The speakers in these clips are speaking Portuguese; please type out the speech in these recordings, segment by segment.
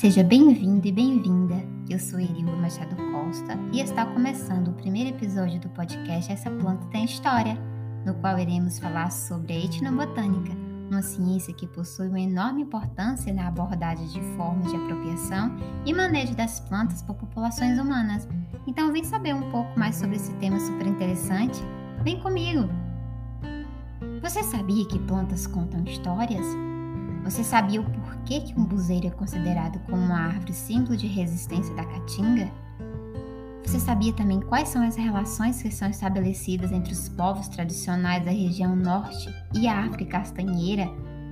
Seja bem-vindo e bem-vinda. Eu sou Erila Machado Costa e está começando o primeiro episódio do podcast Essa Planta Tem História, no qual iremos falar sobre a etnobotânica, uma ciência que possui uma enorme importância na abordagem de formas de apropriação e manejo das plantas por populações humanas. Então, vem saber um pouco mais sobre esse tema super interessante? Vem comigo! Você sabia que plantas contam histórias? Você sabia o porquê que um buzeiro é considerado como uma árvore símbolo de resistência da caatinga? Você sabia também quais são as relações que são estabelecidas entre os povos tradicionais da região norte e a árvore castanheira,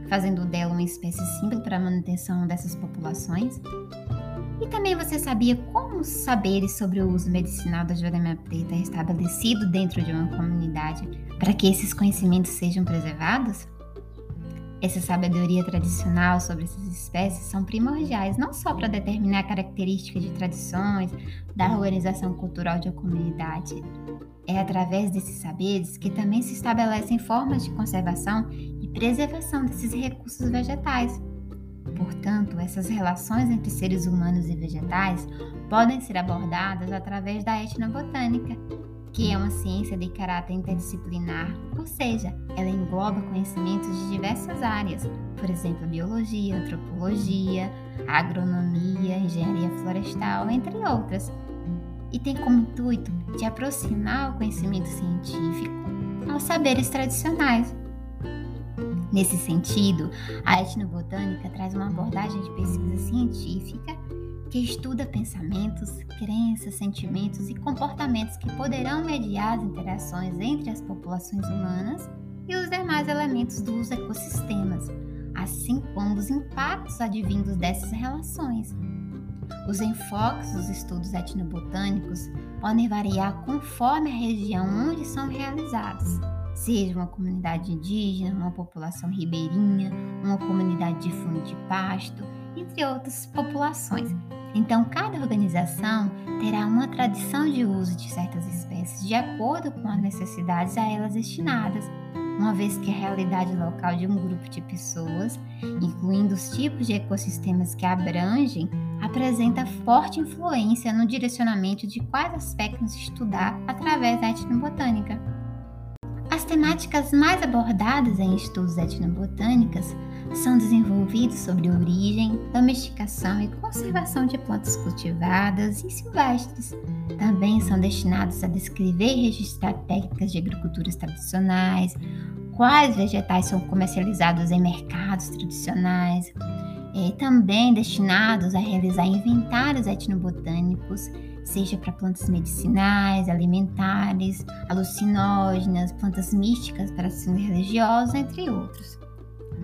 fazendo dela uma espécie símbolo para a manutenção dessas populações? E também você sabia como os saberes sobre o uso medicinal da jurema preta é estabelecido dentro de uma comunidade para que esses conhecimentos sejam preservados? Essa sabedoria tradicional sobre essas espécies são primordiais não só para determinar características de tradições da organização cultural de uma comunidade. É através desses saberes que também se estabelecem formas de conservação e preservação desses recursos vegetais. Portanto, essas relações entre seres humanos e vegetais podem ser abordadas através da etnobotânica, que é uma ciência de caráter interdisciplinar, ou seja, ela engloba conhecimentos de diversas áreas, por exemplo, biologia, antropologia, agronomia, engenharia florestal, entre outras, e tem como intuito de aproximar o conhecimento científico aos saberes tradicionais. Nesse sentido, a etnobotânica traz uma abordagem de pesquisa científica que estuda pensamentos, crenças, sentimentos e comportamentos que poderão mediar as interações entre as populações humanas e os demais elementos dos ecossistemas, assim como os impactos advindos dessas relações. Os enfoques dos estudos etnobotânicos podem variar conforme a região onde são realizados, seja uma comunidade indígena, uma população ribeirinha, uma comunidade de fundo de pasto, entre outras populações. Então, cada organização terá uma tradição de uso de certas espécies de acordo com as necessidades a elas destinadas, uma vez que a realidade local de um grupo de pessoas, incluindo os tipos de ecossistemas que abrangem, apresenta forte influência no direcionamento de quais aspectos estudar através da etnobotânica. As temáticas mais abordadas em estudos etnobotânicas são desenvolvidos sobre origem, domesticação e conservação de plantas cultivadas e silvestres. Também são destinados a descrever e registrar técnicas de agriculturas tradicionais, quais vegetais são comercializados em mercados tradicionais, e também destinados a realizar inventários etnobotânicos, seja para plantas medicinais, alimentares, alucinógenas, plantas místicas para fins religiosos, entre outros.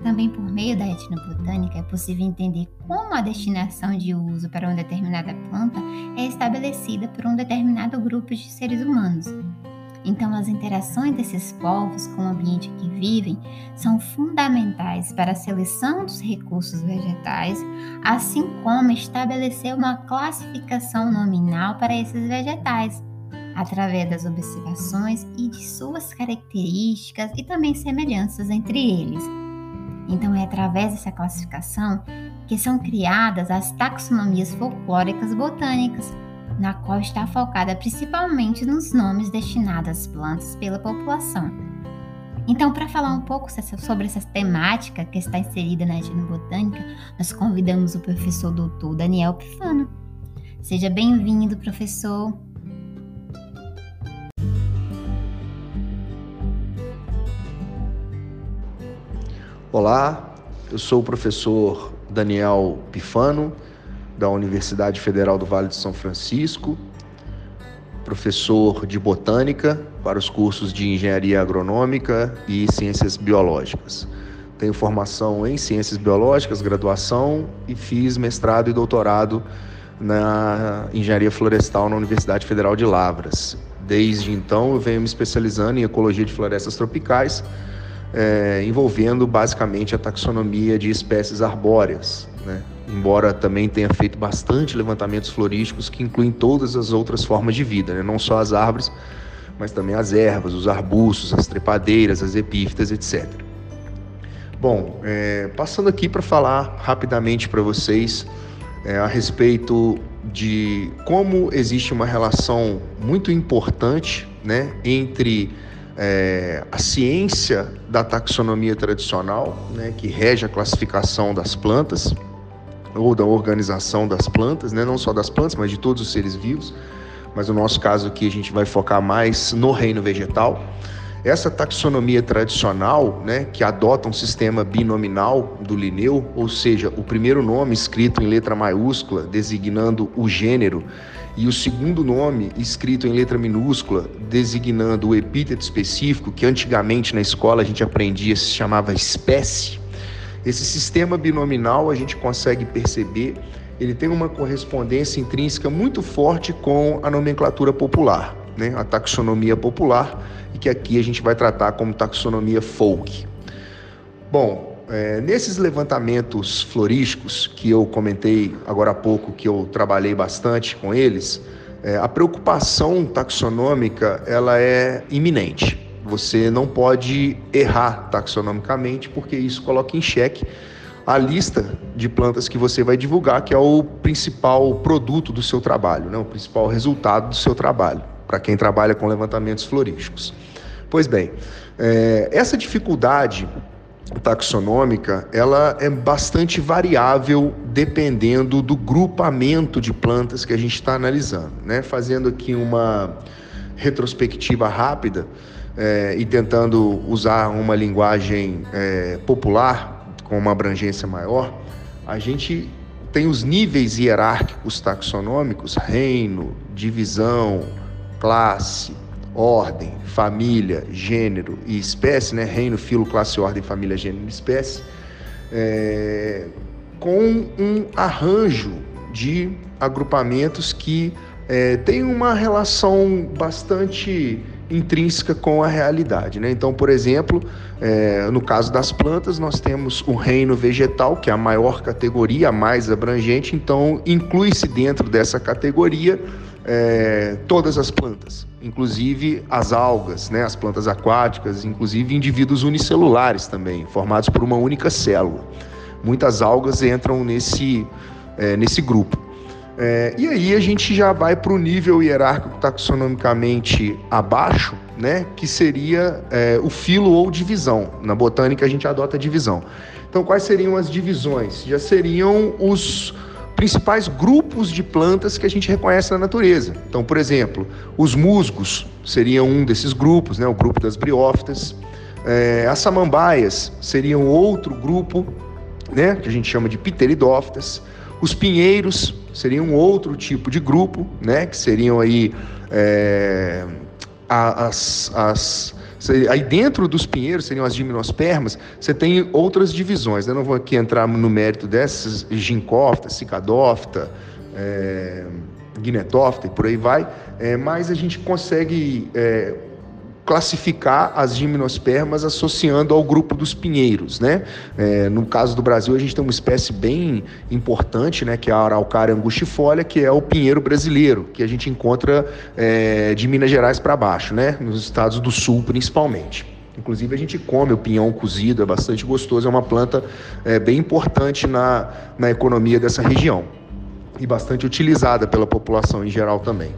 Também por meio da etnobotânica é possível entender como a destinação de uso para uma determinada planta é estabelecida por um determinado grupo de seres humanos. Então, as interações desses povos com o ambiente que vivem são fundamentais para a seleção dos recursos vegetais, assim como estabelecer uma classificação nominal para esses vegetais, através das observações e de suas características e também semelhanças entre eles. Então, é através dessa classificação que são criadas as taxonomias folclóricas botânicas, na qual está focada principalmente nos nomes destinados às plantas pela população. Então, para falar um pouco sobre essa temática que está inserida na etnobotânica, nós convidamos o professor doutor Daniel Pifano. Seja bem-vindo, professor. Olá, eu sou o professor Daniel Pifano, da Universidade Federal do Vale de São Francisco, professor de botânica para os cursos de engenharia agronômica e ciências biológicas. Tenho formação em ciências biológicas, graduação e fiz mestrado e doutorado na engenharia florestal na Universidade Federal de Lavras. Desde então, eu venho me especializando em ecologia de florestas tropicais é, envolvendo basicamente a taxonomia de espécies arbóreas, né? embora também tenha feito bastante levantamentos florísticos que incluem todas as outras formas de vida, né? não só as árvores, mas também as ervas, os arbustos, as trepadeiras, as epífitas, etc. Bom, é, passando aqui para falar rapidamente para vocês é, a respeito de como existe uma relação muito importante né, entre é, a ciência da taxonomia tradicional, né, que rege a classificação das plantas, ou da organização das plantas, né, não só das plantas, mas de todos os seres vivos, mas no nosso caso aqui a gente vai focar mais no reino vegetal. Essa taxonomia tradicional, né, que adota um sistema binominal do Linneu, ou seja, o primeiro nome escrito em letra maiúscula designando o gênero e o segundo nome escrito em letra minúscula designando o epíteto específico, que antigamente na escola a gente aprendia se chamava espécie. Esse sistema binominal a gente consegue perceber, ele tem uma correspondência intrínseca muito forte com a nomenclatura popular, né? a taxonomia popular e que aqui a gente vai tratar como taxonomia folk. Bom, é, nesses levantamentos florísticos que eu comentei agora há pouco, que eu trabalhei bastante com eles, é, a preocupação taxonômica ela é iminente. Você não pode errar taxonomicamente, porque isso coloca em xeque a lista de plantas que você vai divulgar, que é o principal produto do seu trabalho, né? o principal resultado do seu trabalho, para quem trabalha com levantamentos florísticos. Pois bem, é, essa dificuldade taxonômica ela é bastante variável dependendo do grupamento de plantas que a gente está analisando. Né? Fazendo aqui uma retrospectiva rápida é, e tentando usar uma linguagem é, popular com uma abrangência maior, a gente tem os níveis hierárquicos taxonômicos, reino, divisão, classe, ordem, família, gênero e espécie, né? reino, filo, classe, ordem, família, gênero e espécie, é, com um arranjo de agrupamentos que é, tem uma relação bastante intrínseca com a realidade. Né? Então, por exemplo, é, no caso das plantas, nós temos o reino vegetal, que é a maior categoria, a mais abrangente, então inclui-se dentro dessa categoria é, todas as plantas, inclusive as algas, né, as plantas aquáticas, inclusive indivíduos unicelulares também, formados por uma única célula. Muitas algas entram nesse, é, nesse grupo. É, e aí a gente já vai para o nível hierárquico taxonomicamente abaixo, né, que seria é, o filo ou divisão. Na botânica a gente adota divisão. Então, quais seriam as divisões? Já seriam os principais grupos de plantas que a gente reconhece na natureza. Então, por exemplo, os musgos seriam um desses grupos, né, o grupo das briófitas. É, as samambaias seriam outro grupo, né, que a gente chama de pteridófitas. Os pinheiros seriam outro tipo de grupo, né, que seriam aí é, as, as Aí dentro dos pinheiros, seriam as gimnospermas, você tem outras divisões. Né? Não vou aqui entrar no mérito dessas, gincófita, cicadófita, é, guinetófita e por aí vai, é, mas a gente consegue é, classificar as gimnospermas associando ao grupo dos pinheiros, né? É, no caso do Brasil, a gente tem uma espécie bem importante, né, que é a Araucária angustifolia, que é o pinheiro brasileiro, que a gente encontra é, de Minas Gerais para baixo, né? Nos estados do sul, principalmente. Inclusive a gente come o pinhão cozido, é bastante gostoso, é uma planta é, bem importante na, na economia dessa região e bastante utilizada pela população em geral também.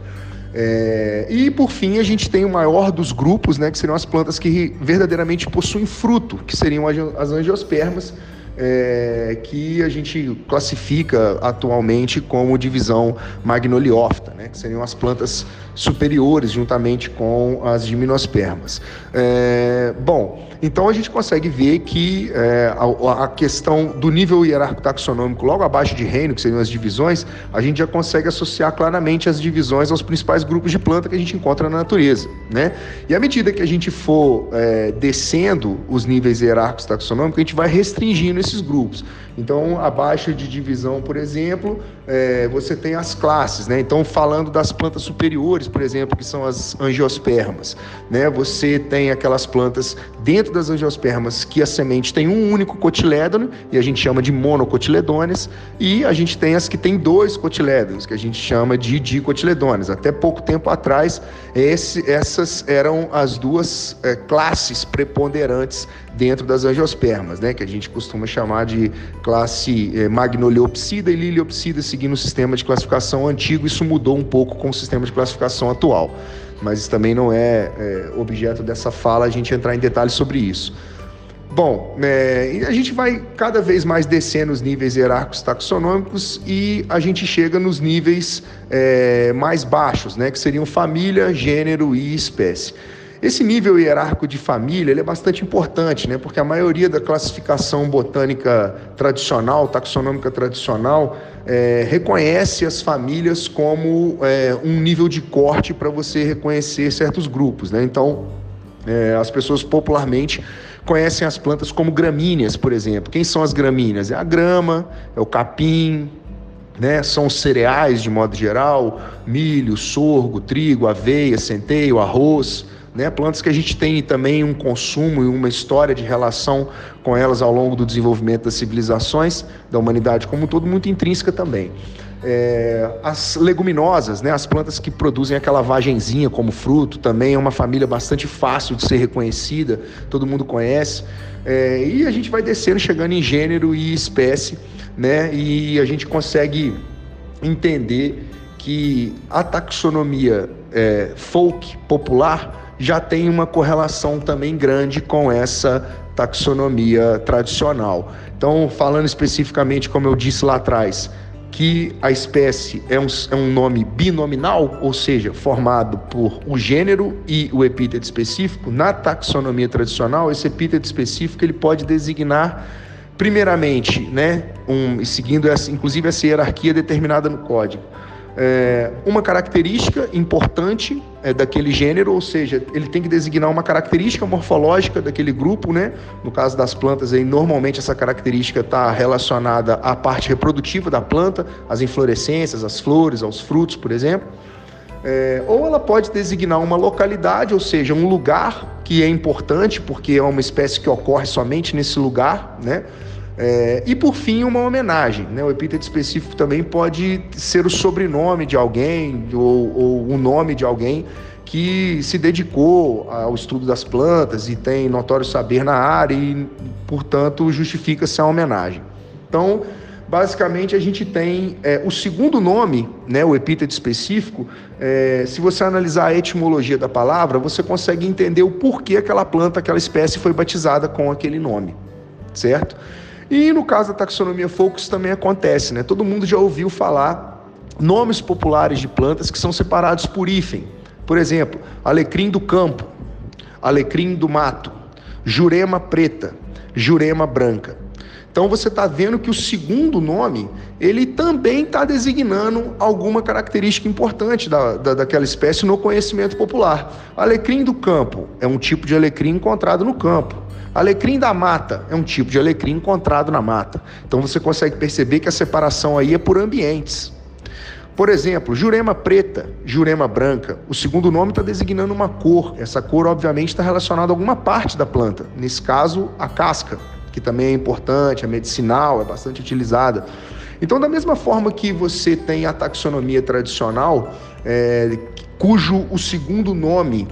É, e por fim, a gente tem o maior dos grupos, né, que seriam as plantas que verdadeiramente possuem fruto, que seriam as angiospermas, é, que a gente classifica atualmente como divisão magnoliófita, né, que seriam as plantas superiores juntamente com as gimnospermas. É, bom, então a gente consegue ver que é, a, a, questão do nível hierárquico taxonômico logo abaixo de reino, que seriam as divisões, a gente já consegue associar claramente as divisões aos principais grupos de planta que a gente encontra na natureza. Né? E à medida que a gente for é, descendo os níveis hierárquicos taxonômicos, a gente vai restringindo esses grupos. Então, abaixo de divisão, por exemplo, é, você tem as classes, né? Então, falando das plantas superiores, por exemplo, que são as angiospermas, né? Você tem aquelas plantas dentro das angiospermas que a semente tem um único cotilédono, e a gente chama de monocotiledones, e a gente tem as que tem dois cotilédonos, que a gente chama de dicotiledones. Até pouco tempo atrás, esse, essas eram as duas é, classes preponderantes dentro das angiospermas, né, que a gente costuma chamar de classe é, Magnoliopsida e Liliopsida, seguindo o sistema de classificação antigo. Isso mudou um pouco com o sistema de classificação atual mas também não é, é, objeto dessa fala a gente entrar em detalhes sobre isso. Bom, é, a gente vai cada vez mais descendo os níveis hierárquicos taxonômicos e a gente chega nos níveis é, mais baixos, né, que seriam família, gênero e espécie. Esse nível hierárquico de família é bastante importante, né? porque a maioria da classificação botânica tradicional, taxonômica tradicional, é, reconhece as famílias como é, um nível de corte para você reconhecer certos grupos. Né? Então, é, as pessoas popularmente conhecem as plantas como gramíneas, por exemplo. Quem são as gramíneas? É a grama, é o capim, né? São cereais de modo geral, milho, sorgo, trigo, aveia, centeio, arroz né? Plantas que a gente tem também um consumo e uma história de relação com elas ao longo do desenvolvimento das civilizações, da humanidade como um todo, muito intrínseca também. É, as leguminosas, né, as plantas que produzem aquela vagenzinha como fruto, também é uma família bastante fácil de ser reconhecida, todo mundo conhece. É, e a gente vai descendo, chegando em gênero e espécie, né, e a gente consegue entender que a taxonomia é, folk popular já tem uma correlação também grande com essa taxonomia tradicional. Então, falando especificamente, como eu disse lá atrás, que a espécie é um, é um nome binominal, ou seja, formado por o gênero e o epíteto específico, na taxonomia tradicional, esse epíteto específico ele pode designar primeiramente, né, um, seguindo essa, inclusive essa hierarquia determinada no código, é, uma característica importante é, daquele gênero, ou seja, ele tem que designar uma característica morfológica daquele grupo, né? No caso das plantas, aí, normalmente essa característica está relacionada à parte reprodutiva da planta, às inflorescências, às flores, aos frutos, por exemplo. É, ou ela pode designar uma localidade, ou seja, um lugar que é importante porque é uma espécie que ocorre somente nesse lugar, né? É, e por fim, uma homenagem. Né? O epíteto específico também pode ser o sobrenome de alguém ou, ou o nome de alguém que se dedicou ao estudo das plantas e tem notório saber na área e, portanto, justifica-se a homenagem. Então, basicamente, a gente tem é, o segundo nome, né, o epíteto específico. É, se você analisar a etimologia da palavra, você consegue entender o porquê aquela planta, aquela espécie foi batizada com aquele nome, certo? E no caso da taxonomia Focus também acontece, né? Todo mundo já ouviu falar nomes populares de plantas que são separados por hífen. Por exemplo, alecrim do campo, alecrim do mato, jurema preta, jurema branca. Então você está vendo que o segundo nome ele também está designando alguma característica importante da, da, daquela espécie no conhecimento popular. Alecrim do campo é um tipo de alecrim encontrado no campo. Alecrim da mata é um tipo de alecrim encontrado na mata. Então você consegue perceber que a separação aí é por ambientes. Por exemplo, jurema preta, jurema branca. O segundo nome está designando uma cor. Essa cor, obviamente, está relacionada a alguma parte da planta. Nesse caso, a casca, que também é importante, é medicinal, é bastante utilizada. Então, da mesma forma que você tem a taxonomia tradicional, é, cujo o segundo nome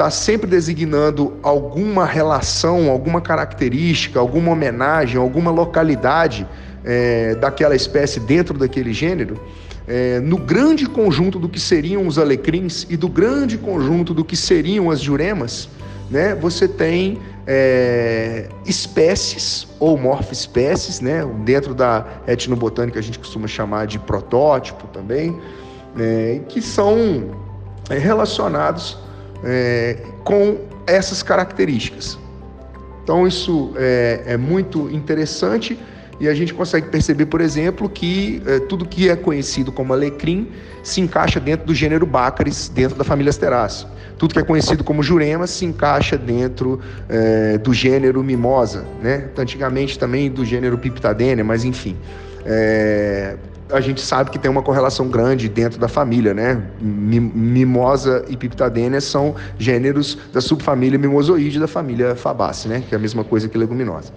está sempre designando alguma relação, alguma característica, alguma homenagem, alguma localidade é, daquela espécie dentro daquele gênero, é, no grande conjunto do que seriam os alecrins e do grande conjunto do que seriam as juremas, né, você tem é, espécies ou morfoespécies, né, dentro da etnobotânica a gente costuma chamar de protótipo também, né, que são é, relacionados é, com essas características. Então, isso é, é, muito interessante e a gente consegue perceber, por exemplo, que é, tudo que é conhecido como alecrim se encaixa dentro do gênero Baccharis, dentro da família Asteraceae. Tudo que é conhecido como jurema se encaixa dentro é, do gênero Mimosa, né? Antigamente também do gênero Piptadenia, mas enfim. A gente sabe que tem uma correlação grande dentro da família, né? Mimosa e Piptadenia são gêneros da subfamília Mimosoide da família Fabaceae, né? Que é a mesma coisa que leguminosa.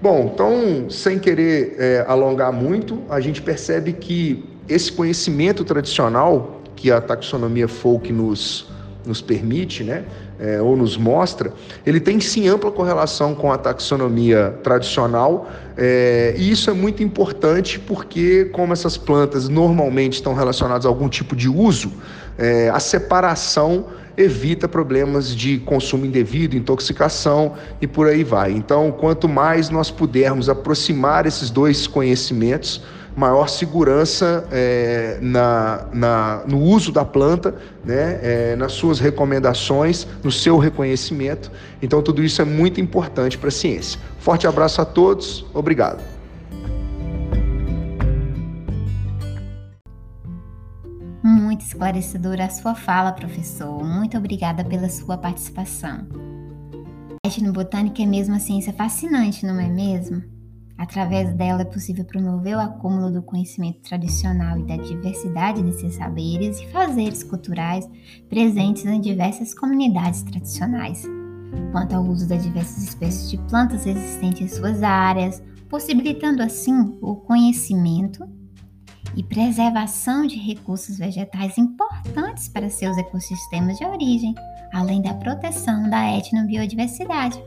Bom, então, sem querer é, alongar muito, a gente percebe que esse conhecimento tradicional que a taxonomia folk nos, nos permite, né, é, ou nos mostra, ele tem sim ampla correlação com a taxonomia tradicional, é, e isso é muito importante porque, como essas plantas normalmente estão relacionadas a algum tipo de uso, é, a separação evita problemas de consumo indevido, intoxicação e por aí vai. Então, quanto mais nós pudermos aproximar esses dois conhecimentos, maior segurança é, na, na, no uso da planta, né, é, nas suas recomendações, no seu reconhecimento. Então, tudo isso é muito importante para a ciência. Forte abraço a todos, obrigado. Muito esclarecedora a sua fala, professor. Muito obrigada pela sua participação. A etnobotânica é mesmo uma ciência fascinante, não é mesmo? Através dela é possível promover o acúmulo do conhecimento tradicional e da diversidade desses saberes e fazeres culturais presentes em diversas comunidades tradicionais. Quanto ao uso das diversas espécies de plantas existentes em suas áreas, possibilitando assim o conhecimento e preservação de recursos vegetais importantes para seus ecossistemas de origem, além da proteção da etnobiodiversidade.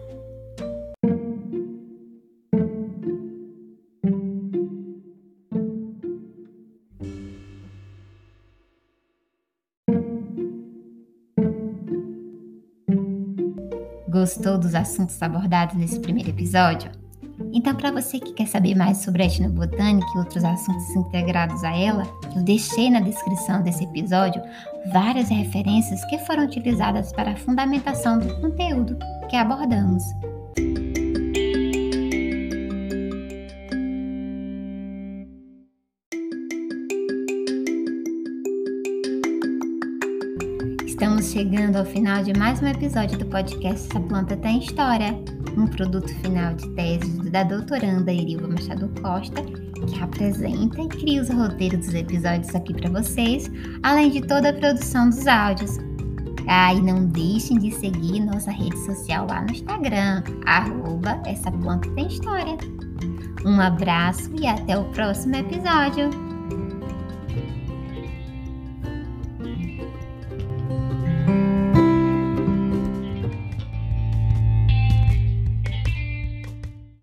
Gostou dos assuntos abordados nesse primeiro episódio? Então, para você que quer saber mais sobre a etnobotânica e outros assuntos integrados a ela, eu deixei na descrição desse episódio várias referências que foram utilizadas para a fundamentação do conteúdo que abordamos. Chegando ao final de mais um episódio do podcast Essa Planta Tem História, um produto final de tese da doutoranda Irilva Machado Costa, que apresenta e cria os roteiros dos episódios aqui para vocês, além de toda a produção dos áudios. Ah, e não deixem de seguir nossa rede social lá no Instagram, arroba Essa Planta Tem História. Um abraço e até o próximo episódio!